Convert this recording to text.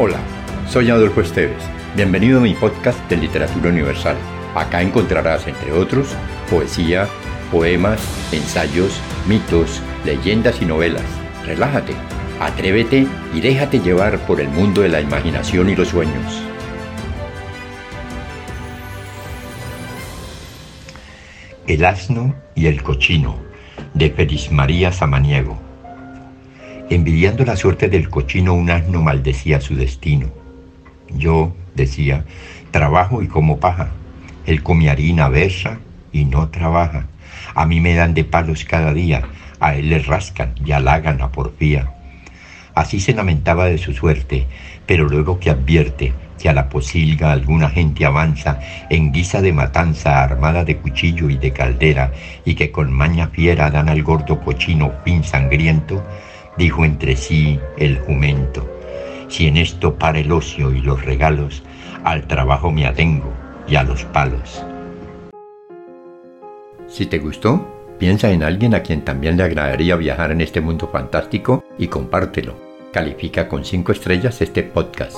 Hola, soy Adolfo Esteves. Bienvenido a mi podcast de Literatura Universal. Acá encontrarás, entre otros, poesía, poemas, ensayos, mitos, leyendas y novelas. Relájate, atrévete y déjate llevar por el mundo de la imaginación y los sueños. El asno y el cochino de Feliz María Samaniego. Envidiando la suerte del cochino, un asno maldecía su destino. Yo, decía, trabajo y como paja. Él come harina, besa y no trabaja. A mí me dan de palos cada día, a él le rascan y halagan a porfía. Así se lamentaba de su suerte, pero luego que advierte que a la posilga alguna gente avanza en guisa de matanza armada de cuchillo y de caldera, y que con maña fiera dan al gordo cochino fin sangriento, dijo entre sí el jumento, si en esto para el ocio y los regalos, al trabajo me atengo y a los palos. Si te gustó, piensa en alguien a quien también le agradaría viajar en este mundo fantástico y compártelo. Califica con 5 estrellas este podcast.